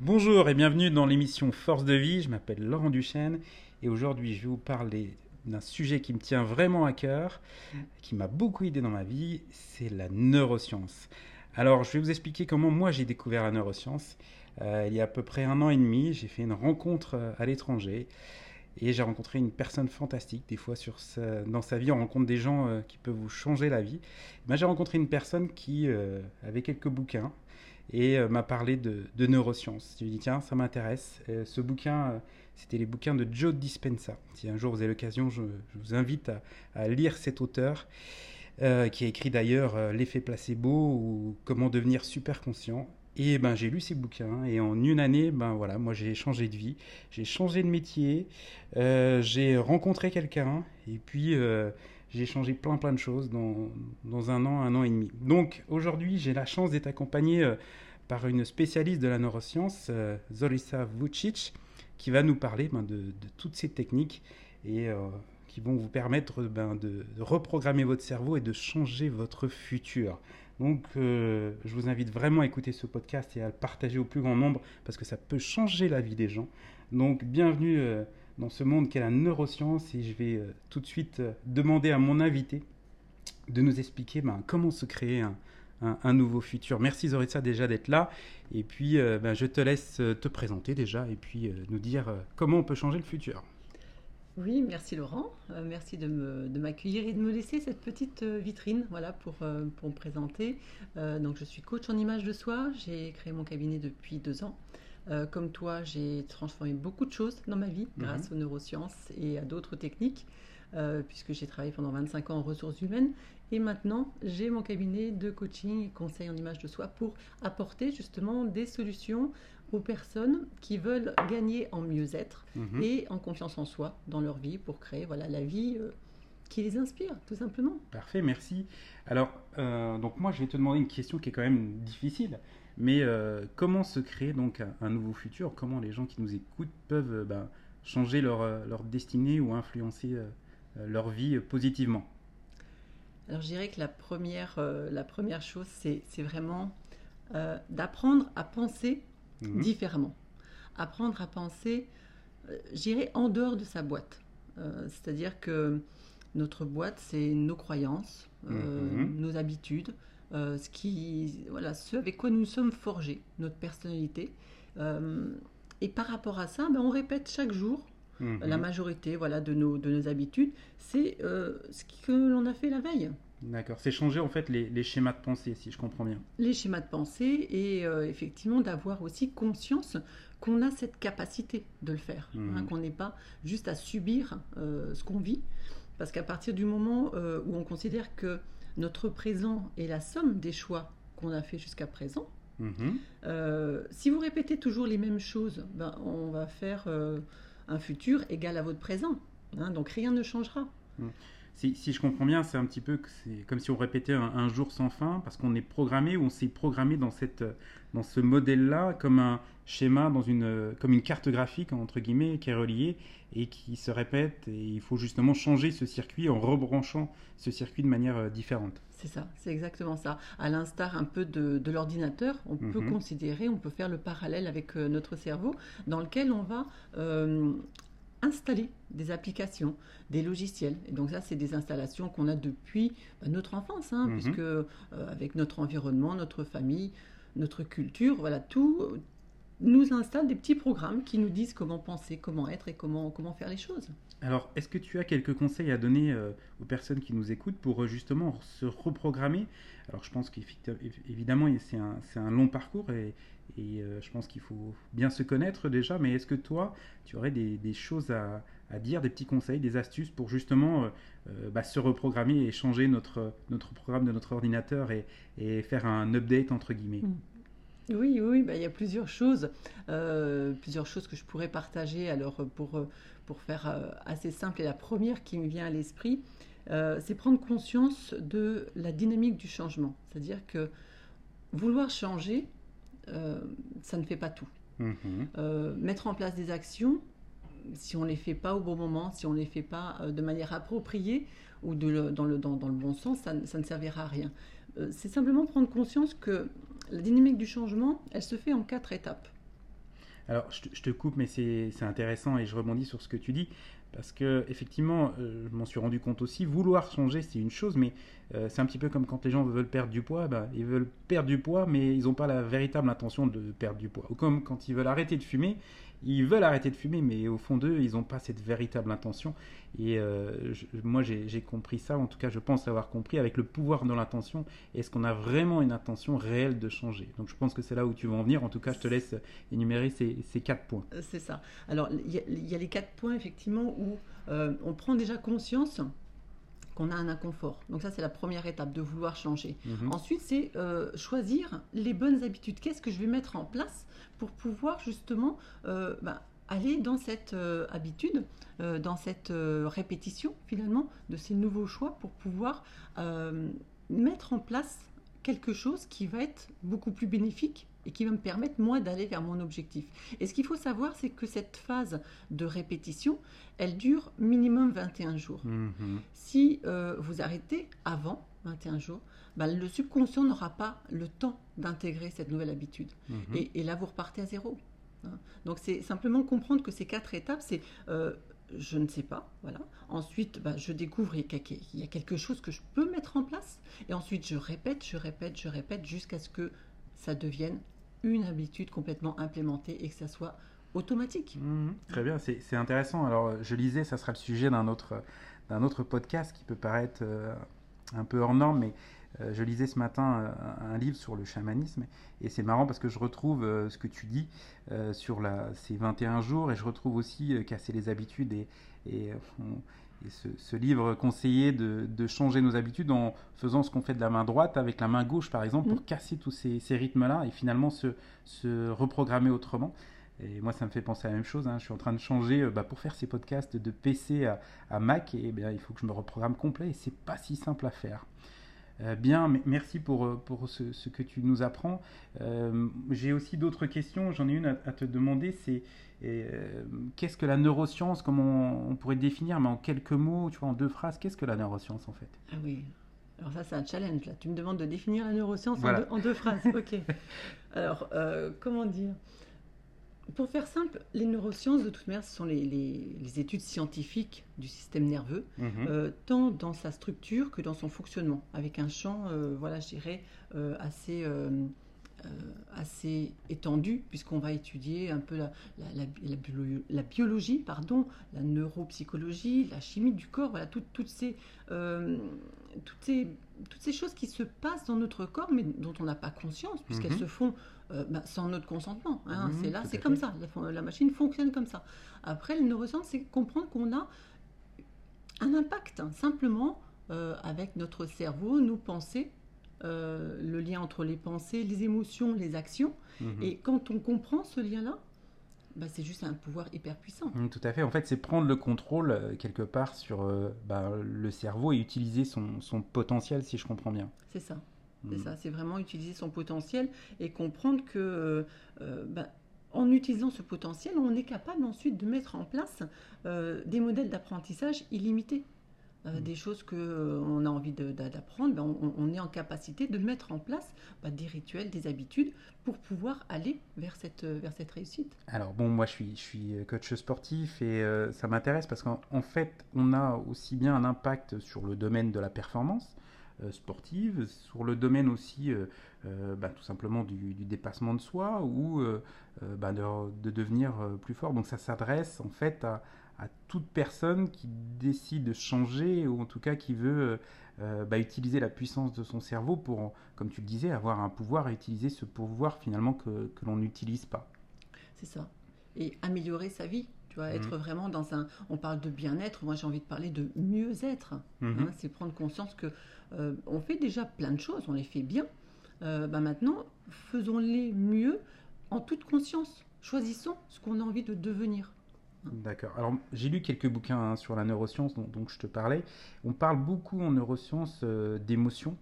Bonjour et bienvenue dans l'émission Force de vie. Je m'appelle Laurent Duchesne et aujourd'hui je vais vous parler d'un sujet qui me tient vraiment à cœur, qui m'a beaucoup aidé dans ma vie, c'est la neuroscience. Alors je vais vous expliquer comment moi j'ai découvert la neuroscience. Euh, il y a à peu près un an et demi, j'ai fait une rencontre euh, à l'étranger et j'ai rencontré une personne fantastique. Des fois dans sa vie on rencontre des gens euh, qui peuvent vous changer la vie. Ben, j'ai rencontré une personne qui avait quelques bouquins et euh, m'a parlé de, neurosciences. Je lui ai dit, tiens, ça m'intéresse. Euh, ce bouquin, euh, c'était les bouquins de Joe Dispenza. Si un jour vous avez l'occasion, je, vous invite à, lire cet auteur, qui a écrit d'ailleurs L'effet placebo ou Comment devenir super conscient. Et ben j'ai lu ces bouquins et en une année, ben voilà, moi j'ai changé de vie, j'ai changé de métier, j'ai rencontré quelqu'un et puis j'ai changé plein plein de choses dans, dans, un an, un an et demi. Donc aujourd'hui, j'ai la chance d'être accompagné euh, par une spécialiste de la neuroscience, euh, Zorissa Vucic, qui va nous parler ben, de, toutes ces techniques et euh, qui vont vous permettre ben, de, reprogrammer votre cerveau et de changer votre futur. Donc je vous invite vraiment à écouter ce podcast et à le partager au plus grand nombre parce que ça peut changer la vie des gens. Donc bienvenue dans ce monde qu'est la neuroscience et je vais euh, tout de suite euh, demander à mon invité de nous expliquer ben, comment se créer un, nouveau futur. Merci Zoritza déjà d'être là et puis euh, ben, je te laisse te présenter déjà et puis nous dire comment on peut changer le futur. Oui, merci Laurent. merci de m'accueillir et de me laisser cette petite vitrine voilà, pour, pour me présenter. donc, je suis coach en image de soi. J'ai créé mon cabinet depuis deux ans. Euh, comme toi, j'ai transformé beaucoup de choses dans ma vie grâce mhm. aux neurosciences et à d'autres techniques, euh, puisque j'ai travaillé pendant 25 ans en ressources humaines. Et maintenant, j'ai mon cabinet de coaching et conseil en image de soi pour apporter justement des solutions aux personnes qui veulent gagner en mieux-être mhm. et en confiance en soi dans leur vie pour créer voilà, la vie euh, qui les inspire, tout simplement. Parfait, merci. Alors, donc moi, je vais te demander une question qui est quand même difficile. Mais euh, comment se créer donc un, nouveau futur? Comment les gens qui nous écoutent peuvent euh, ben, changer leur, euh, leur, destinée ou influencer leur vie positivement? Alors je dirais que la première, la première chose, c'est vraiment d'apprendre à penser mhm. différemment. Apprendre à penser, j'irais en dehors de sa boîte. C'est-à-dire que notre boîte, c'est nos croyances, mhm. nos habitudes, euh, ce, qui, voilà, ce avec quoi nous sommes forgés, notre personnalité. Euh, et par rapport à ça, ben, on répète chaque jour mhm. la majorité voilà, de, nos, de nos habitudes. C'est euh, ce que l'on a fait la veille. D'accord, c'est changer en fait les, les, schémas de pensée, si je comprends bien. Les schémas de pensée et effectivement d'avoir aussi conscience qu'on a cette capacité de le faire, hein, mhm. qu'on n'est pas juste à subir ce qu'on vit, parce qu'à partir du moment où on considère que notre présent est la somme des choix qu'on a fait jusqu'à présent. Mhm. Euh, si vous répétez toujours les mêmes choses, ben, on va faire euh, un futur égal à votre présent. Hein, donc rien ne changera. Mhm. Si, je comprends bien, c'est un petit peu comme si on répétait un, jour sans fin, parce qu'on est programmé ou on s'est programmé dans, cette, dans ce modèle-là comme un schéma, dans une, comme une carte graphique, entre guillemets, qui est reliée et qui se répète. Et il faut justement changer ce circuit en rebranchant ce circuit de manière euh, différente. C'est ça, c'est exactement ça. À l'instar un peu de, l'ordinateur, on peut mhm. considérer, on peut faire le parallèle avec euh, notre cerveau, dans lequel on va euh, installer des applications, des logiciels. Et donc ça, c'est des installations qu'on a depuis bah, notre enfance, hein, mhm. puisque euh, avec notre environnement, notre famille, notre culture, voilà, tout euh, nous installe des petits programmes qui nous disent comment penser, comment être et comment, comment faire les choses. Alors, est-ce que tu as quelques conseils à donner euh, aux personnes qui nous écoutent pour justement se reprogrammer? Alors, je pense qu'évidemment, c'est un, un, long parcours et, et euh, je pense qu'il faut bien se connaître déjà, mais est-ce que toi, tu aurais des, choses à, dire, des petits conseils, des astuces pour justement euh, euh, bah, se reprogrammer et changer notre, programme de notre ordinateur et, faire un update entre guillemets? Mm. Oui, oui, bah, il y a plusieurs choses, plusieurs choses que je pourrais partager. Alors pour, pour faire assez simple, et la première qui me vient à l'esprit, c'est prendre conscience de la dynamique du changement. C'est-à-dire que vouloir changer, ça ne fait pas tout. Mhm. Euh, mettre en place des actions, si on ne les fait pas au bon moment, si on ne les fait pas euh, de manière appropriée ou de dans, le, dans, dans, le bon sens, ça, ça, ne servira à rien. c'est simplement prendre conscience que la dynamique du changement, elle se fait en quatre étapes. Alors, je te, coupe, mais c'est intéressant et je rebondis sur ce que tu dis. Parce que, effectivement, euh, je m'en suis rendu compte aussi, vouloir changer, c'est une chose, mais euh, c'est un petit peu comme quand les gens veulent perdre du poids. Ben, ils veulent perdre du poids, mais ils n'ont pas la véritable intention de perdre du poids. Ou comme quand ils veulent arrêter de fumer, ils veulent arrêter de fumer, mais au fond d'eux, ils n'ont pas cette véritable intention. Et euh, moi, j'ai compris ça, en tout cas, je pense avoir compris avec le pouvoir de l'intention. Est-ce qu'on a vraiment une intention réelle de changer? Donc, je pense que c'est là où tu veux en venir. En tout cas, je te laisse énumérer ces, quatre points. C'est ça. Alors, il y, a les quatre points, effectivement, où euh, on prend déjà conscience qu'on a un inconfort. Donc ça, c'est la première étape de vouloir changer. Mhm. Ensuite, c'est choisir les bonnes habitudes. Qu'est-ce que je vais mettre en place pour pouvoir justement euh, bah, aller dans cette euh, habitude, euh, dans cette répétition finalement de ces nouveaux choix pour pouvoir mettre en place quelque chose qui va être beaucoup plus bénéfique et qui va me permettre moi d'aller vers mon objectif. Et ce qu'il faut savoir, c'est que cette phase de répétition, elle dure minimum 21 jours. Mhm. Si vous arrêtez avant 21 jours, bah, le subconscient n'aura pas le temps d'intégrer cette nouvelle habitude. Mhm. Et, là, vous repartez à zéro. Hein. Donc, c'est simplement comprendre que ces quatre étapes, c'est euh, je ne sais pas, voilà. Ensuite, bah, je découvre qu'il y a quelque chose que je peux mettre en place. Et ensuite, je répète, je répète, je répète jusqu'à ce que ça devienne une habitude complètement implémentée et que ça soit automatique. Mhm. très bien, c'est intéressant. Alors, je lisais, ça sera le sujet d'un autre, autre podcast qui peut paraître euh, un peu hors norme, mais euh, je lisais ce matin euh, un livre sur le chamanisme et c'est marrant parce que je retrouve ce que tu dis sur la, ces 21 jours et je retrouve aussi casser les habitudes et, ce, livre conseillait de, changer nos habitudes en faisant ce qu'on fait de la main droite avec la main gauche par exemple pour mmh. casser tous ces, rythmes-là et finalement se, se, reprogrammer autrement. Et moi, ça me fait penser à la même chose. Hein. Je suis en train de changer bah, pour faire ces podcasts de PC à, à Mac et bien, il faut que je me reprogramme complet et c'est pas si simple à faire. Euh, bien, merci pour, euh, pour ce, que tu nous apprends. Euh, j'ai aussi d'autres questions. J'en ai une à, te demander. C'est qu'est-ce que la neuroscience Comment on, pourrait définir, mais en quelques mots, tu vois, en deux phrases, qu'est-ce que la neuroscience en fait? Ah oui. Alors ça, c'est un challenge là. Tu me demandes de définir la neuroscience en, deux, phrases. ok. Alors, comment dire? Pour faire simple, les neurosciences, de toute manière, ce sont les, études scientifiques du système nerveux, mhm. euh, tant dans sa structure que dans son fonctionnement, avec un champ, euh, voilà, je dirais, euh, assez, assez étendu, puisqu'on va étudier un peu la, la, biologie, pardon, la neuropsychologie, la chimie du corps, voilà, toutes, ces, toutes, ces, toutes ces choses qui se passent dans notre corps, mais dont on n'a pas conscience, puisqu'elles mhm. se font euh, bah, sans notre consentement. Hein, mhm, c'est là, c'est comme ça. La, machine fonctionne comme ça. Après, le neuroscience, c'est comprendre qu'on a un impact, hein, simplement euh, avec notre cerveau, nos pensées, euh, le lien entre les pensées, les émotions, les actions. Mhm. Et quand on comprend ce lien-là, bah, c'est juste un pouvoir hyper puissant. Mhm, tout à fait. En fait, c'est prendre le contrôle quelque part sur bah, le cerveau et utiliser son, son potentiel, si je comprends bien. C'est ça. C'est mm. ça, c'est vraiment utiliser son potentiel et comprendre que euh, euh, ben, en utilisant ce potentiel, on est capable ensuite de mettre en place euh, des modèles d'apprentissage illimités. Mm. Des choses qu'on a envie d'apprendre, ben, on, est en capacité de mettre en place ben, des rituels, des habitudes pour pouvoir aller vers cette, vers cette réussite. Alors bon, moi je suis, je suis coach sportif et ça m'intéresse parce qu'en fait, on a aussi bien un impact sur le domaine de la performance, sportive, sur le domaine aussi euh, euh, bah, tout simplement du, dépassement de soi ou bah, de, devenir plus fort. Donc ça s'adresse en fait à, toute personne qui décide de changer ou en tout cas qui veut bah, utiliser la puissance de son cerveau pour, comme tu le disais, avoir un pouvoir et utiliser ce pouvoir finalement que, que l'on n'utilise pas. C'est ça. Et améliorer sa vie être mhm. vraiment dans un. On parle de bien-être, moi j'ai envie de parler de mieux-être. Mhm. Hein, c'est prendre conscience que euh, on fait déjà plein de choses, on les fait bien. Euh, bah, maintenant, faisons-les mieux en toute conscience. Choisissons ce qu'on a envie de devenir. D'accord. Alors, j'ai lu quelques bouquins hein, sur la neuroscience dont, je te parlais. On parle beaucoup en neurosciences euh, d'émotions.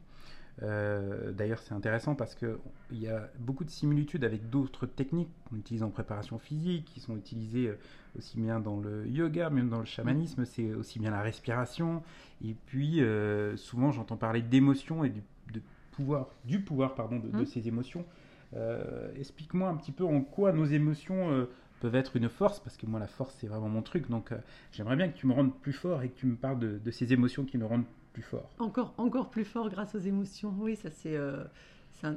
Euh, d'ailleurs, c'est intéressant parce qu'il y a beaucoup de similitudes avec d'autres techniques qu'on utilise en préparation physique, qui sont utilisées euh, aussi bien dans le yoga, même dans le chamanisme, c'est aussi bien la respiration. Et puis, euh, souvent, j'entends parler d'émotions et du, de pouvoir, du pouvoir pardon, de, mmh. ces émotions. Explique-moi un petit peu en quoi nos émotions peuvent être une force, parce que moi la force c'est vraiment mon truc, donc j'aimerais bien que tu me rendes plus fort et que tu me parles de, de ces émotions qui nous rendent plus fort. Encore, encore plus fort grâce aux émotions, oui, ça c'est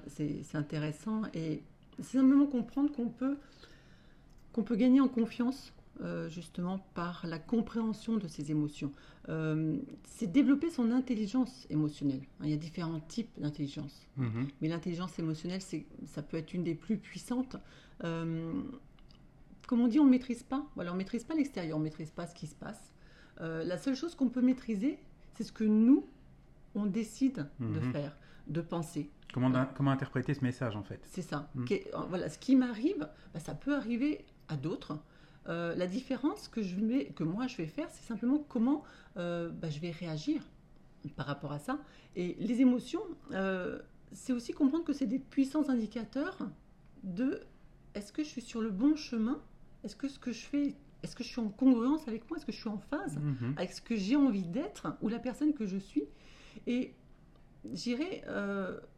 c'est intéressant et c'est simplement comprendre qu'on peut, qu'on peut gagner en confiance euh, justement par la compréhension de ses émotions. Euh, c'est développer son intelligence émotionnelle. Il y a différents types d'intelligence, mhm. mais l'intelligence émotionnelle, ça peut être une des plus puissantes. Euh, comme on dit, on ne maîtrise pas. Voilà, on ne maîtrise pas l'extérieur, on ne maîtrise pas ce qui se passe. la seule chose qu'on peut maîtriser, c'est ce que nous, on décide de mhm. faire, de penser. Comment, comment interpréter ce message en fait C'est ça. Mhm. Voilà, ce qui m'arrive, bah, ça peut arriver à d'autres. Euh, la différence que, je que moi je vais faire, c'est simplement comment euh, bah, je vais réagir par rapport à ça. Et les émotions, euh, c'est aussi comprendre que c'est des puissants indicateurs de est-ce que je suis sur le bon chemin? Est-ce que ce que je fais, est-ce que je suis en congruence avec moi? Est-ce que je suis en phase mhm. avec ce que j'ai envie d'être ou la personne que je suis? Et j'irais,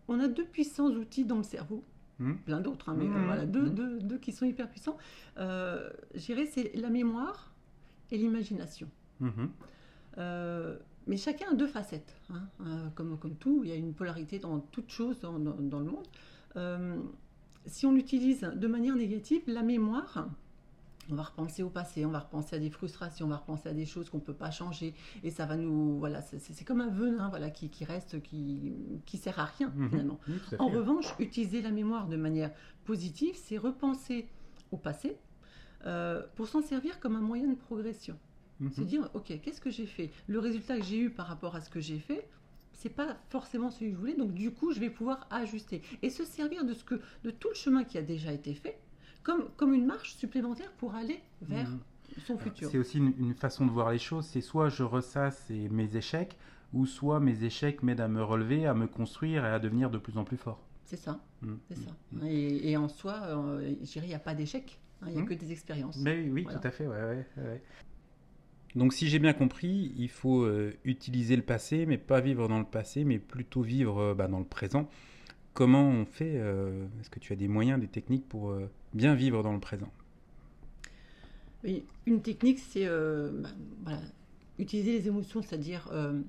on a deux puissants outils dans le cerveau Hmm. plein d'autres, hein, mais hmm. voilà, hmm. deux, deux, qui sont hyper puissants. Euh, J'irais, c'est la mémoire et l'imagination. Euh, mais chacun a deux facettes. Hein, euh, comme, comme tout, il y a une polarité dans toute chose dans, dans, le monde. Euh, si on l'utilise de manière négative, la mémoire, on va repenser au passé, on va repenser à des frustrations, on va repenser à des choses qu'on ne peut pas changer, et ça va nous, voilà, c'est comme un venin, voilà, qui, reste, qui, qui sert à rien mhm. finalement. en revanche, utiliser la mémoire de manière positive, c'est repenser au passé euh, pour s'en servir comme un moyen de progression. Mhm. Se dire, ok, qu'est-ce que j'ai fait? Le résultat que j'ai eu par rapport à ce que j'ai fait, c'est pas forcément celui que je voulais, donc du coup, je vais pouvoir ajuster et se servir de ce que, de tout le chemin qui a déjà été fait comme, comme une marche supplémentaire pour aller vers mhm. son futur. C'est aussi une, façon de voir les choses. C'est soit je ressasse mes échecs, ou soit mes échecs m'aident à me relever, à me construire et à devenir de plus en plus fort. C'est ça. Mhm. C'est ça. Et, en soi, euh, je dirais, il n'y a pas d'échec. Hein, il n'y a que des expériences. Mais oui, tout à fait. Ouais, ouais, Donc si j'ai bien compris, il faut euh, utiliser le passé, mais pas vivre dans le passé, mais plutôt vivre euh, bah, dans le présent. Comment on fait Est-ce que tu as des moyens, des techniques pour bien vivre dans le présent oui, Une technique, c'est euh, bah, utiliser les émotions, c'est-à-dire euh,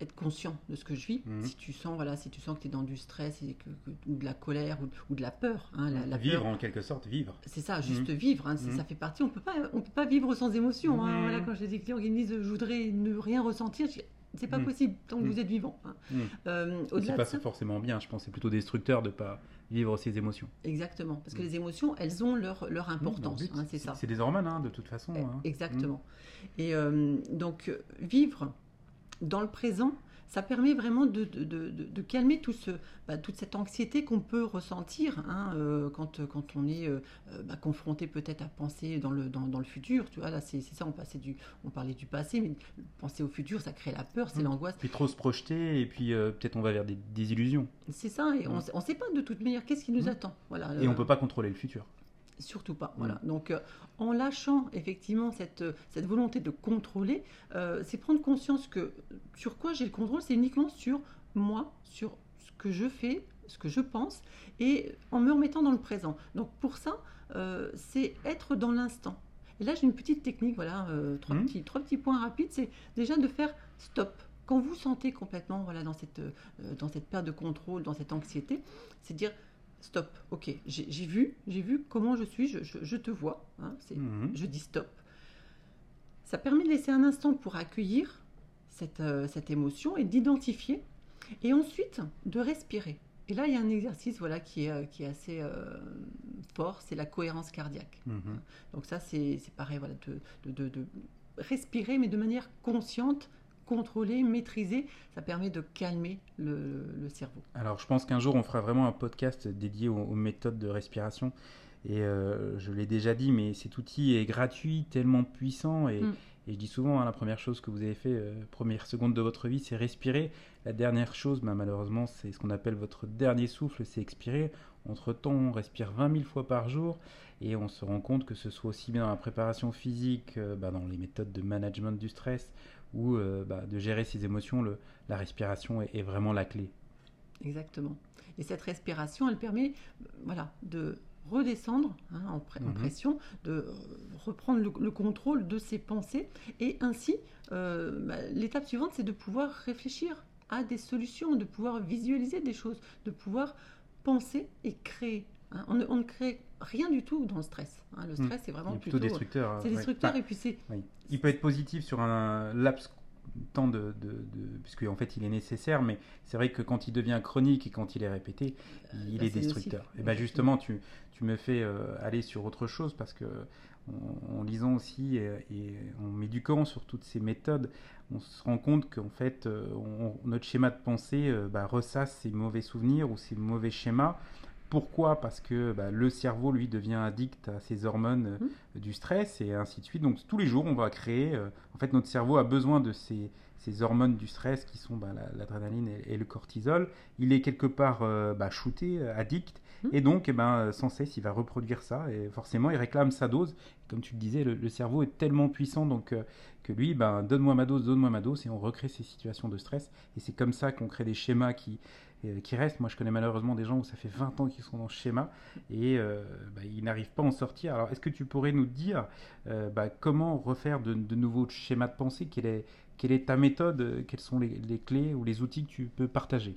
être conscient de ce que je vis. Mhm. Si tu sens, voilà, si tu sens que tu es dans du stress et que, ou de la colère ou, de la peur. Hein, la, vivre en quelque sorte, vivre. C'est ça, juste mhm. vivre. Hein, mhm. Ça fait partie. On peut pas, on peut pas vivre sans émotion. Hein. voilà, quand j'ai des clients qui me disent je voudrais ne rien ressentir, je c'est pas possible tant que vous êtes vivant. Hein. Euh, c'est pas forcément bien, je pense. C'est plutôt destructeur de pas vivre ses émotions. Exactement, parce que mm. les émotions, elles ont leur, leur mm, importance. Hein, c'est ça. C'est des hormones, hein, de toute façon. Eh, hein. Exactement. Et euh, donc, vivre dans le présent, ça permet vraiment de, de, de, de calmer tout ce, bah, toute cette anxiété qu'on peut ressentir hein, euh, quand, quand on est euh, bah, confronté peut-être à penser dans le, dans, dans, le futur. Tu vois, là, c'est ça, on, passait du, on parlait du passé, mais penser au futur, ça crée la peur, c'est mmh. l'angoisse. Puis trop se projeter, et puis euh, peut-être on va vers des, des illusions. C'est ça, et on ne sait pas de toute manière qu'est-ce qui nous mmh. attend. Voilà, et on ne peut pas contrôler le futur. Surtout pas. Voilà. Mm. Donc, euh, en lâchant effectivement cette, cette volonté de contrôler, euh, c'est prendre conscience que sur quoi j'ai le contrôle, c'est uniquement sur moi, sur ce que je fais, ce que je pense, et en me remettant dans le présent. Donc, pour ça, euh, c'est être dans l'instant. Et là, j'ai une petite technique, voilà, trois, mm. petits, trois petits points rapides. C'est déjà de faire stop. Quand vous sentez complètement voilà, dans, cette, dans cette perte de contrôle, dans cette anxiété, c'est dire stop, ok, j'ai vu, j'ai vu comment je suis, je, te vois, hein, mhm. je dis stop. Ça permet de laisser un instant pour accueillir cette, euh, cette émotion et d'identifier, et ensuite de respirer. Et là, il y a un exercice voilà, qui, est, euh, qui est assez euh, fort, c'est la cohérence cardiaque. Mhm. Donc ça, c'est pareil, voilà, de, de respirer, mais de manière consciente, contrôler, maîtriser, ça permet de calmer le, cerveau. Alors je pense qu'un jour on fera vraiment un podcast dédié aux, méthodes de respiration. Et euh, je l'ai déjà dit, mais cet outil est gratuit, tellement puissant. Et, mm. je dis souvent, hein, la première chose que vous avez fait, euh, première seconde de votre vie, c'est respirer. La dernière chose, bah, malheureusement, c'est ce qu'on appelle votre dernier souffle, c'est expirer. Entre-temps, on respire 20 000 fois par jour et on se rend compte que ce soit aussi bien dans la préparation physique, euh, bah, dans les méthodes de management du stress ou euh, bah, de gérer ses émotions, le, la respiration est, vraiment la clé. Exactement. Et cette respiration, elle permet voilà, de redescendre hein, en, Mhm. pression, de reprendre le, le contrôle de ses pensées. Et ainsi, euh, bah, l'étape suivante, c'est de pouvoir réfléchir à des solutions, de pouvoir visualiser des choses, de pouvoir penser et créer. Hein. On, ne, on ne crée rien du tout dans le stress. hein. Le stress, c'est vraiment plutôt plutôt... destructeur. C'est ouais. destructeur et puis c'est... oui. Il peut être positif sur un laps de temps de, de, de- puisque en fait il est nécessaire, mais c'est vrai que quand il devient chronique et quand il est répété, il bah, est c'est destructeur. nocif. Et ben justement, tu, tu me fais euh, aller sur autre chose parce que en, en lisant aussi et, et en m'éduquant sur toutes ces méthodes, on se rend compte qu'en fait euh, on- notre schéma de pensée euh, bah, ressasse ces mauvais souvenirs ou ces mauvais schémas. Pourquoi? Parce que bah, le cerveau, lui, devient addict à ces hormones euh, Mhm. du stress et ainsi de suite. Donc tous les jours, on va créer. euh, en fait, notre cerveau a besoin de ces, ces hormones du stress qui sont bah, la- l'adrénaline et, et le cortisol. Il est quelque part euh, bah, shooté, addict. Mhm. Et donc, eh ben, sans cesse, il va reproduire ça. Et forcément, il réclame sa dose. Comme tu le disais, le, le cerveau est tellement puissant donc, euh, que lui, ben, donne-moi ma dose, donne-moi ma dose. Et on recrée ces situations de stress. Et c'est comme ça qu'on crée des schémas qui, qui restent. Moi, je connais malheureusement des gens où ça fait 20 ans qu'ils sont dans ce schéma et euh, bah, ils n'arrivent pas à en sortir. Alors, est-ce que tu pourrais nous dire euh, bah, comment refaire de, nouveaux schémas de pensée? Quelle est, ta méthode? Euh, Quelles sont les, clés ou les outils que tu peux partager?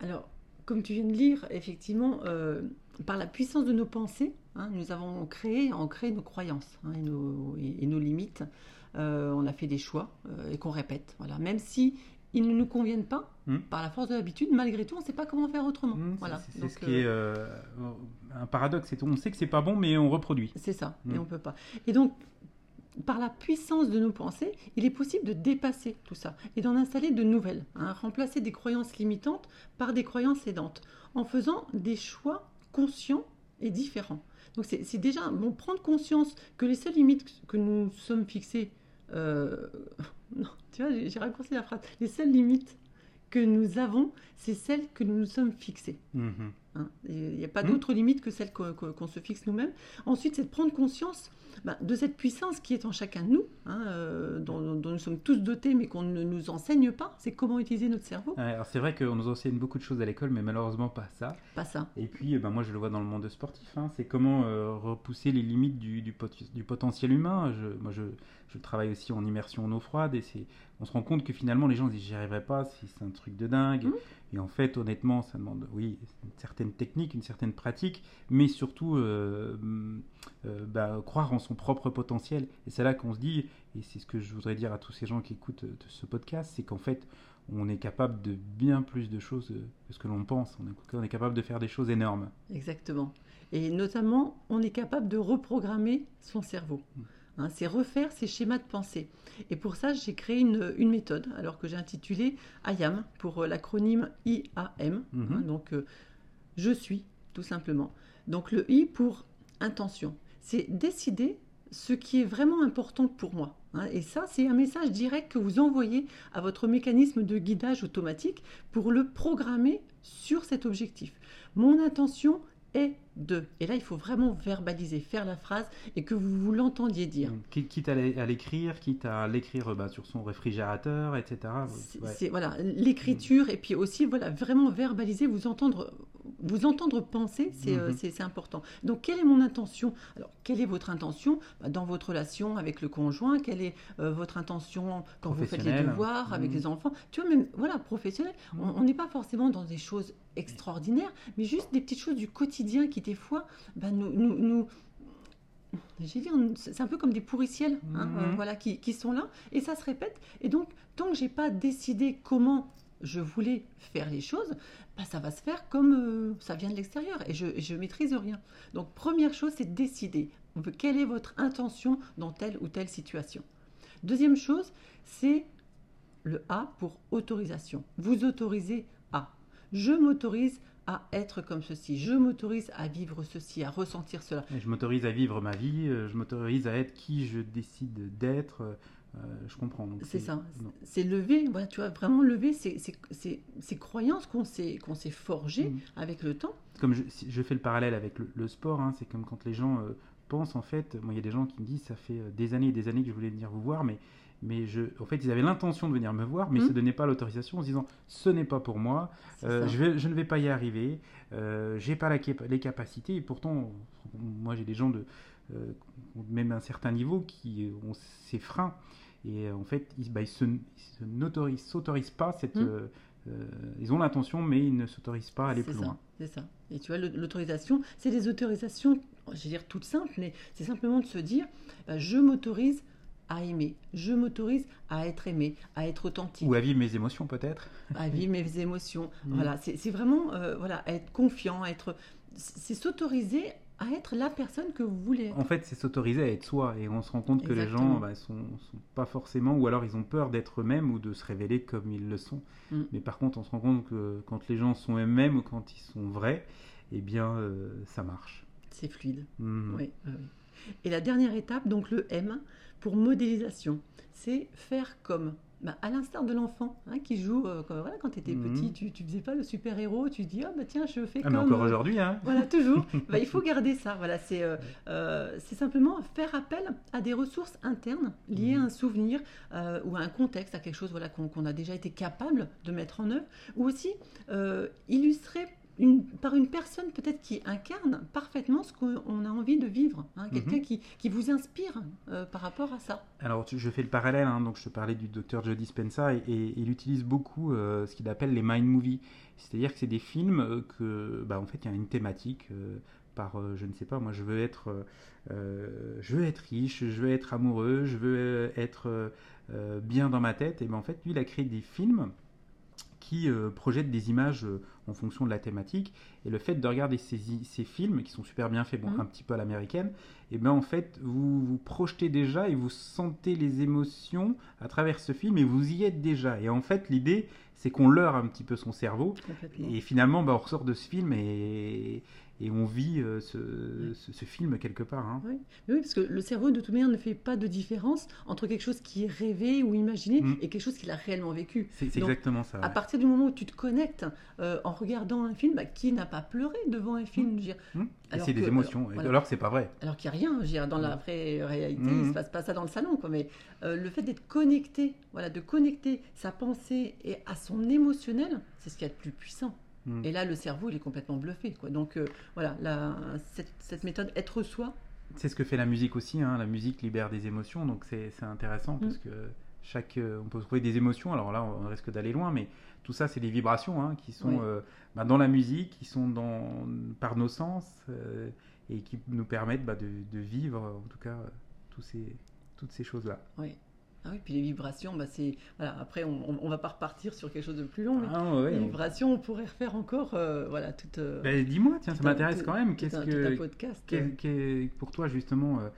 Alors, comme tu viens de lire, effectivement, euh, par la puissance de nos pensées, hein, nous avons créé, on crée nos croyances hein, et, nos, et- nos limites. Euh, on a fait des choix euh, et qu'on répète. Voilà. Même si ils ne nous conviennent pas, Hmm. par la force de l'habitude, malgré tout, on ne sait pas comment faire autrement. Mmh, voilà. C'est ce qui est euh, un paradoxe. c'est On sait que c'est pas bon, mais on reproduit. C'est ça, Mm. et on peut pas. Et donc, par la puissance de nos pensées, il est possible de dépasser tout ça et d'en installer de nouvelles. hein, remplacer des croyances limitantes par des croyances aidantes, en faisant des choix conscients et différents. Donc, c'est c'est déjà bon, prendre conscience que les seules limites que nous sommes fixées, euh, non, tu vois, j'ai raccourci la phrase, les seules limites que nous avons, c'est celles que nous nous sommes fixées. Mhm. Hein. Il n'y a pas Mm. d'autre limite que celle qu'on se fixe nous-mêmes. Ensuite, c'est de prendre conscience bah, de cette puissance qui est en chacun de nous, hein, euh, dont, dont nous sommes tous dotés, mais qu'on ne nous enseigne pas. C'est comment utiliser notre cerveau. Alors c'est vrai qu'on nous enseigne beaucoup de choses à l'école, mais malheureusement pas ça. Pas ça. Et puis, euh, ben, moi, je le vois dans le monde sportif. hein, c'est comment euh, repousser les limites du, du, pot- du potentiel humain. Je, moi, je, je travaille aussi en immersion en eau froide et c'est, on se rend compte que finalement, les gens se disent j'y arriverai pas, c'est, un truc de dingue. Mhm. Et en fait, honnêtement, ça demande, oui, une certaine technique, une certaine pratique, mais surtout euh, euh, bah, croire en son propre potentiel. Et c'est là qu'on se dit, et c'est ce que je voudrais dire à tous ces gens qui écoutent euh, ce podcast, c'est qu'en fait, on est capable de bien plus de choses que ce que l'on pense. On est, capable de faire des choses énormes. Exactement. Et notamment, on est capable de reprogrammer son cerveau. Mm. Hein, c'est refaire ses schémas de pensée. Et pour ça, j'ai créé une, une méthode, alors que j'ai intitulée IAM, pour euh, l'acronyme IAM. Mhm. hein, donc, euh, je suis, tout simplement. Donc, le I pour intention. C'est décider ce qui est vraiment important pour moi. hein. et ça, c'est un message direct que vous envoyez à votre mécanisme de guidage automatique pour le programmer sur cet objectif. Mon intention est de. Et là, il faut vraiment verbaliser, faire la phrase et que vous vous l'entendiez dire. Qui- quitte à l'é- à l'écrire, quitte à l'écrire bah, sur son réfrigérateur, etc. Ouais. voilà l'écriture et puis aussi voilà vraiment verbaliser, vous entendre, vous entendre penser, c'est euh, Mhm. c'est- important. Donc quelle est mon intention? Alors quelle est votre intention? Bah, dans votre relation avec le conjoint Quelle est euh, votre intention quand vous faites les devoirs avec Mhm. les enfants? Tu vois même voilà professionnel. On Mhm. on n'est pas forcément dans des choses extraordinaires, mais juste des petites choses du quotidien qui des fois bah, nous, nous, nous- j'ai dit, on- c'est un peu comme des pourriciels, hein, euh, voilà, qui, qui sont là, et ça se répète. Et donc, tant que j'ai pas décidé comment je voulais faire les choses, bah, ça va se faire comme euh, ça vient de l'extérieur, et je, je maîtrise rien. Donc, première chose, c'est décider. Quelle est votre intention dans telle ou telle situation Deuxième chose, c'est le A pour autorisation. Vous autorisez à. Je m'autorise à être comme ceci. Je m'autorise à vivre ceci, à ressentir cela. Je m'autorise à vivre ma vie, euh, je m'autorise à être qui je décide d'être. Euh, je comprends. C'est ça. C'est lever, voilà, tu vois, vraiment lever ces, ces- ces- ces croyances qu'on s'est qu'on s'est forgées Mhm. avec le temps. Comme je, si je fais le parallèle avec le, le sport, hein, c'est comme quand les gens euh, pense en fait, moi il y a des gens qui me disent ça fait euh, des années et des années que je voulais venir vous voir, mais, mais je, en fait ils avaient l'intention de venir me voir, mais ils Mhm. se donnaient pas l'autorisation en se disant ce n'est pas pour moi, euh, je, vais, je ne vais pas y arriver, euh, j'ai pas la les capacités, et pourtant moi j'ai des gens de euh, même un certain niveau qui ont ces freins, et euh, en fait ils, bah, ils se, ils s'autorisent pas cette... Mhm. euh, euh, ils ont l'intention, mais ils ne s'autorisent pas à aller plus ça, loin. C'est ça. Et tu vois, l'autorisation, c'est des autorisations, je vais dire toutes simples, mais c'est simplement de se dire, bah, je m'autorise à aimer, je m'autorise à être aimé, à être authentique, Ou à vivre mes émotions peut-être. à vivre mes émotions. Mhm. Voilà, c'est vraiment, euh, voilà, être confiant, être, c'est s'autoriser à être la personne que vous voulez être. En fait, c'est s'autoriser à être soi. Et on se rend compte que les gens bah, sont, sont pas forcément, ou alors ils ont peur d'être eux-mêmes ou de se révéler comme ils le sont. Mm. Mais par contre, on se rend compte que quand les gens sont eux-mêmes ou quand ils sont vrais, eh bien, euh, ça marche. C'est fluide. Mm. Oui, oui, oui. Et la dernière étape, donc le M, pour modélisation, c'est faire comme. Bah, à l'instar de l'enfant hein, qui joue, euh, quand, voilà, quand tu étais Mhm. petit, tu, tu faisais pas le super-héros, tu dis, ah bah tiens, je fais Ah, comme. mais encore euh, aujourd'hui, hein. Voilà, toujours. Bah, il faut garder ça. Voilà, c'est euh, euh, simplement faire appel à des ressources internes liées Mhm. à un souvenir ou à un contexte, à quelque chose voilà, qu'on a déjà été capable de mettre en œuvre, ou aussi illustrer une- par une personne peut-être qui incarne parfaitement ce qu'on a envie de vivre. hein, Quelqu'un Mhm. qui, qui vous inspire euh, par rapport à ça. Alors, tu- je fais le parallèle, hein, donc je te parlais du docteur Joe Dispenza, et, et il utilise beaucoup euh, ce qu'il appelle les mind movies. C'est-à-dire que c'est des films euh, que, bah, en fait, il y a une thématique euh, par, je ne sais pas, moi, je veux être, euh, je veux être riche, je veux être amoureux, je veux être euh, bien dans ma tête. Et ben, en fait, lui, il a créé des films qui euh, projettent des images euh, en fonction de la thématique. Et le fait de regarder ces, films, qui sont super bien faits, bon, Mhm. un petit peu à l'américaine, et ben en fait, vous vous projetez déjà et vous sentez les émotions à travers ce film et vous y êtes déjà. Et en fait, l'idée, c'est qu'on leurre un petit peu son cerveau. Et finalement, bah, on ressort de ce film et, et on vit euh, ce, ce- ce film quelque part. hein. Oui. Oui, parce que le cerveau, de toute manière, ne fait pas de différence entre quelque chose qui est rêvé ou imaginé Mm. et quelque chose qu'il a réellement vécu. C'est exactement ça. À partir du moment où tu te connectes euh, en regardant un film, bah, qui n'a pas pleuré devant un film je veux dire. Et alors c'est des émotions. alors, Et voilà. Alors que c'est pas vrai. Alors qu'il n'y a rien, je veux dire, dans la Mm. vraie réalité, il se passe pas ça dans le salon, quoi. Mais euh, le fait d'être connecté, voilà, de connecter sa pensée et à son émotionnel, c'est ce qu'il y a de plus puissant. Mm. Et là, le cerveau, il est complètement bluffé, quoi. Donc euh, voilà, la- cette, cette méthode être soi, C'est ce que fait la musique aussi. hein. La musique libère des émotions, donc c'est intéressant parce Mm. que chaque, euh, on peut trouver des émotions. Alors là, on risque d'aller loin, mais tout ça, c'est des vibrations hein, qui sont Oui. euh, bah, dans la musique, qui sont dans, par nos sens euh, et qui nous permettent bah, de, de vivre, en tout cas, tous ces, toutes ces choses-là. oui. Ah oui, puis les vibrations, bah c'est voilà. Après, on, on, on va pas repartir sur quelque chose de plus long, mais Ah, ouais, les on- vibrations, on pourrait refaire encore, euh, voilà, toute. euh, Ben, Dis-moi, tiens, ça m'intéresse quand même. Qu'est-ce que, quel- pour toi justement euh,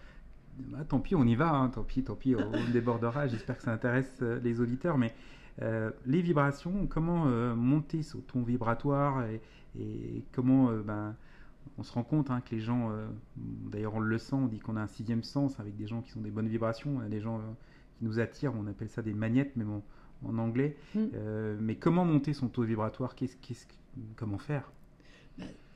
bah, tant pis on y va hein, tant pis tant pis on, on débordera j'espère que ça intéresse euh, les auditeurs mais euh, les vibrations comment euh, monter ce ton vibratoire et, et comment euh, ben, on se rend compte hein, que les gens euh, d'ailleurs on le sent on dit qu'on a un sixième sens avec des gens qui ont des bonnes vibrations y a des gens euh, qui nous attirent on appelle ça des magnettes mais bon, en anglais. Mm. Euh, mais comment monter son taux vibratoire? Qu'est-ce, qu'est-ce, comment faire?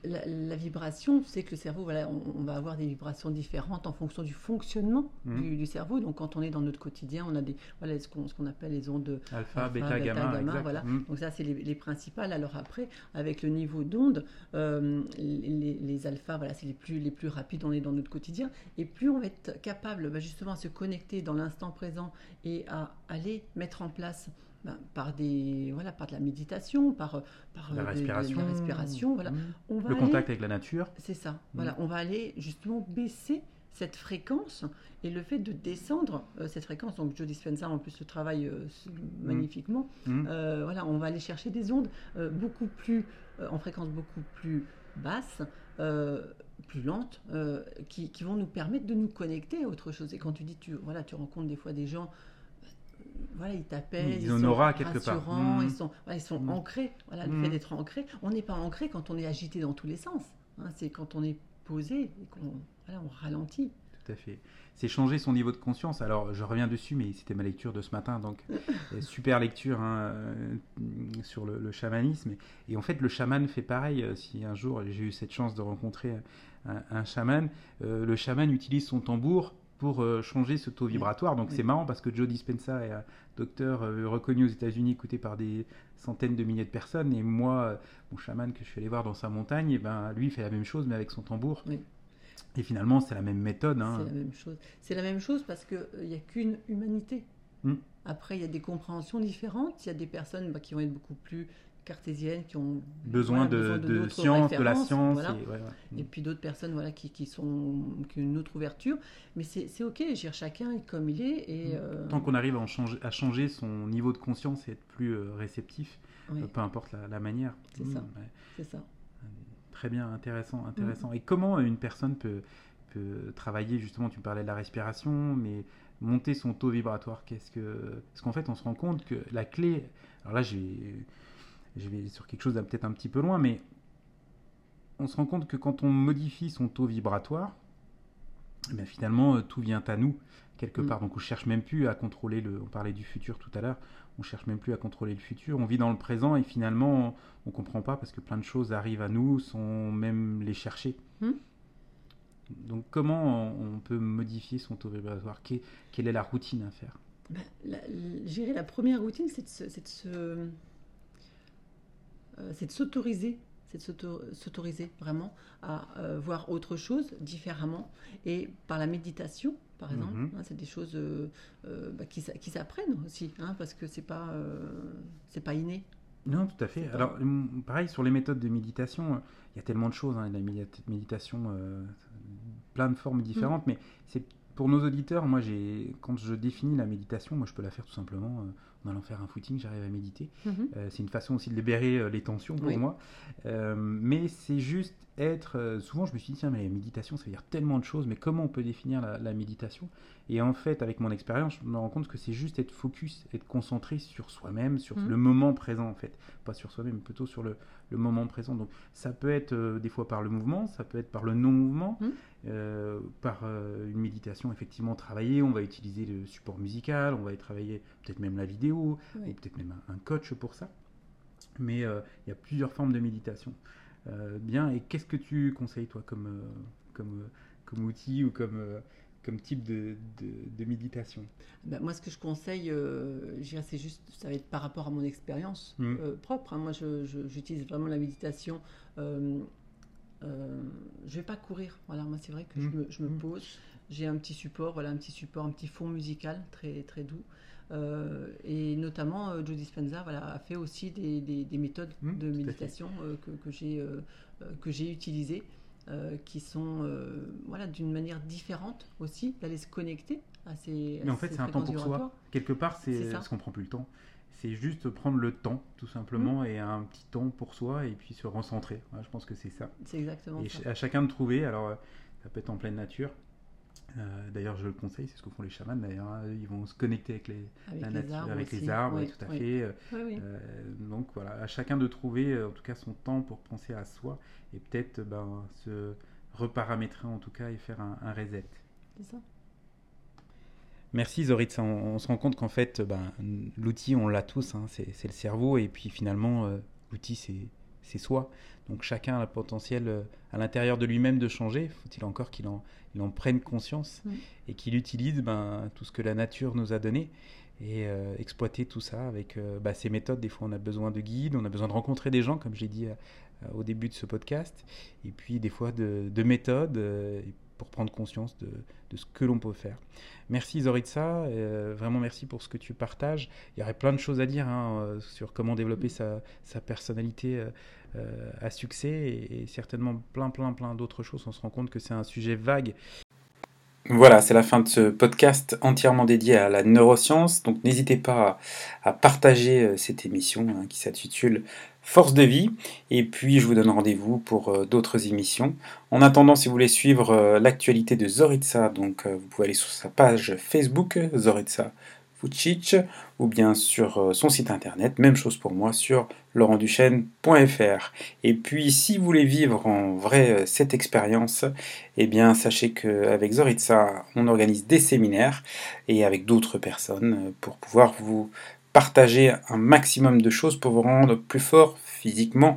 La, la vibration, c'est que le cerveau, voilà, on, on va avoir des vibrations différentes en fonction du fonctionnement Mhm. du, du cerveau. Donc, quand on est dans notre quotidien, on a des, voilà, ce qu'on appelle les ondes alpha, Alpha, bêta, bêta, gamma, voilà. Mm. Donc ça, c'est les, les principales. Alors après, avec le niveau d'onde, euh, les, les alphas, voilà, c'est les plus, les plus rapides, on est dans notre quotidien. Et plus on va être capable bah, justement à se connecter dans l'instant présent et à aller mettre en place bah, par, des, voilà, par de la méditation, par, par la euh, de- de respiration, la respiration voilà. Mm. On va le aller- contact avec la nature. c'est ça. Voilà, on va aller justement baisser cette fréquence et le fait de descendre euh, cette fréquence. Donc Joe Dispenza en plus le travaille euh, s- magnifiquement. Euh, voilà, on va aller chercher des ondes euh, beaucoup plus euh, en fréquence beaucoup plus basse. euh, plus lentes, euh, qui, qui vont nous permettre de nous connecter à autre chose. Et quand tu dis, tu, voilà, tu rencontres des fois des gens, euh, voilà, ils t'appellent, Ils ont aura quelque part. rassurants, Mm. ils sont, voilà, ils sont Mm. ancrés. Voilà, le Mm. fait d'être ancré, on n'est pas ancré quand on est agité dans tous les sens. hein. c'est quand on est posé et qu'on voilà, on ralentit. Tout à fait. C'est changer son niveau de conscience. Alors, je reviens dessus, mais c'était ma lecture de ce matin, donc euh, super lecture hein, euh, sur le, le chamanisme. Et en fait, le chaman fait pareil. Euh, Si un jour j'ai eu cette chance de rencontrer un, chaman, le chaman utilise son tambour pour changer ce taux vibratoire. Donc c'est marrant parce que Joe Dispenza est un docteur reconnu aux États-Unis, écouté par des centaines de milliers de personnes. Et moi, mon chaman que je suis allé voir dans sa montagne, et eh ben, lui, il fait la même chose, mais avec son tambour. Et finalement, c'est la même méthode. Hein. C'est la même chose. C'est la même chose parce qu'il n'y a qu'une humanité. Hmm. Après, il y a des compréhensions différentes. Il y a des personnes bah, qui vont être beaucoup plus cartésiennes, qui ont besoin, de, de, science, de la science. Et, puis d'autres personnes voilà, qui, qui, sont, qui ont une autre ouverture. Mais c'est OK, chacun est comme il est. Et, hmm. euh, Tant qu'on arrive à, changer, à changer son niveau de conscience et être plus euh, réceptif, euh, peu importe la, manière. C'est ça. Hmm, c'est ça. Très bien, intéressant, intéressant. Et comment une personne peut, peut travailler, justement, tu parlais de la respiration, mais monter son taux vibratoire Qu'est-ce que. Parce qu'en fait, on se rend compte que la clé. Alors là, je vais, sur quelque chose peut-être un petit peu loin, mais on se rend compte que quand on modifie son taux vibratoire, eh finalement, tout vient à nous, quelque mm. part. Donc on cherche même plus à contrôler le. On parlait du futur tout à l'heure on cherche même plus à contrôler le futur, on vit dans le présent et finalement on comprend pas parce que plein de choses arrivent à nous sans même les chercher. Hmm. Donc comment on peut modifier son taux vibratoire? Quelle est la routine à faire? Ben, la, la première routine, c'est de, euh, c'est de s'autoriser c'est de s'autoriser vraiment à euh, voir autre chose différemment. Et par la méditation, par exemple, mhm. hein, c'est des choses euh, euh, bah, qui, qui s'apprennent aussi, hein, parce que c'est pas, c'est pas inné. Non, tout à fait. Alors, pareil, sur les méthodes de méditation, il y a tellement de choses. Hein, la méditation, plein de formes différentes, mm. mais c'est pour nos auditeurs, moi, j'ai, quand je définis la méditation, moi, je peux la faire tout simplement en allant faire un footing, j'arrive à méditer. Mhm. Euh, c'est une façon aussi de libérer euh, les tensions pour moi. Euh, mais c'est juste être. souvent, je me suis dit, tiens, mais la méditation, ça veut dire tellement de choses, mais comment on peut définir la, méditation? Et en fait, avec mon expérience, je me rends compte que c'est juste être focus, être concentré sur soi-même, sur mhm. le moment présent, en fait. Pas sur soi-même, plutôt sur le, le, moment présent. Donc, ça peut être des fois par le mouvement, ça peut être par le non-mouvement, mhm. par une méditation, effectivement, travaillée. On va utiliser le support musical, on va y travailler peut-être même la vidéo ou peut-être même un, coach pour ça. Mais euh, il y a plusieurs formes de méditation. Euh, bien, et qu'est-ce que tu conseilles toi comme, euh, comme, comme outil ou comme, comme type de, de, méditation? Ben, Moi, ce que je conseille, c'est juste, ça va être par rapport à mon expérience mmh. propre. Hein. Moi, j'utilise vraiment la méditation. je vais pas courir. Voilà, moi, c'est vrai que je, mmh. me, je, me, mmh. pose. J'ai un petit support, voilà, un petit support, un petit fond musical très, très doux. Euh, et notamment, euh, Joe Dispenza voilà, a fait aussi des, des, méthodes mmh, de méditation euh, que, que j'ai utilisées, qui sont voilà, d'une manière différente aussi, d'aller se connecter à ces. Mais en fait, c'est un temps pour soi. Quelque part, c'est parce qu'on prend plus le temps. C'est juste prendre le temps, tout simplement, mmh. et un petit temps pour soi, et puis se recentrer. je pense que c'est ça. C'est exactement et ça. à chacun de trouver. Alors, ça peut être en pleine nature, euh, d'ailleurs, je le conseille, c'est ce que font les chamans. D'ailleurs, hein. ils vont se connecter avec les, la nature, avec les arbres, tout à fait. Euh, donc voilà, à chacun de trouver, euh, en tout cas, son temps pour penser à soi et peut-être ben, se reparamétrer en tout cas et faire un, reset. C'est ça. Merci Zoritz. On, se rend compte qu'en fait, ben, l'outil, on l'a tous, hein. c'est le cerveau, et puis finalement, l'outil, c'est soi. Donc chacun a le potentiel à l'intérieur de lui-même de changer. Faut-il encore qu'il en, il en prenne conscience et qu'il utilise ben, tout ce que la nature nous a donné et euh, exploiter tout ça avec euh, bah, ces méthodes. Des fois, on a besoin de guides, on a besoin de rencontrer des gens, comme j'ai dit euh, au début de ce podcast, et puis des fois de, méthodes pour prendre conscience de, ce que l'on peut faire. Merci Zoritsa, vraiment merci pour ce que tu partages. Il y aurait plein de choses à dire hein, sur comment développer sa, personnalité à succès et, certainement plein plein plein d'autres choses. On se rend compte que c'est un sujet vague voilà, c'est la fin de ce podcast entièrement dédié à la neuroscience. Donc n'hésitez pas à, partager euh, cette émission hein, qui s'intitule Force de vie. Et puis je vous donne rendez-vous pour euh, d'autres émissions. En attendant, si vous voulez suivre euh, l'actualité de Zoritsa, donc vous pouvez aller sur sa page Facebook, Zoritsa Ou bien sur euh, son site internet, même chose pour moi sur laurentduchesne.fr. Et puis si vous voulez vivre en vrai euh, cette expérience, eh bien sachez qu'avec Zoritsa, on organise des séminaires et avec d'autres personnes euh, pour pouvoir vous partager un maximum de choses pour vous rendre plus fort physiquement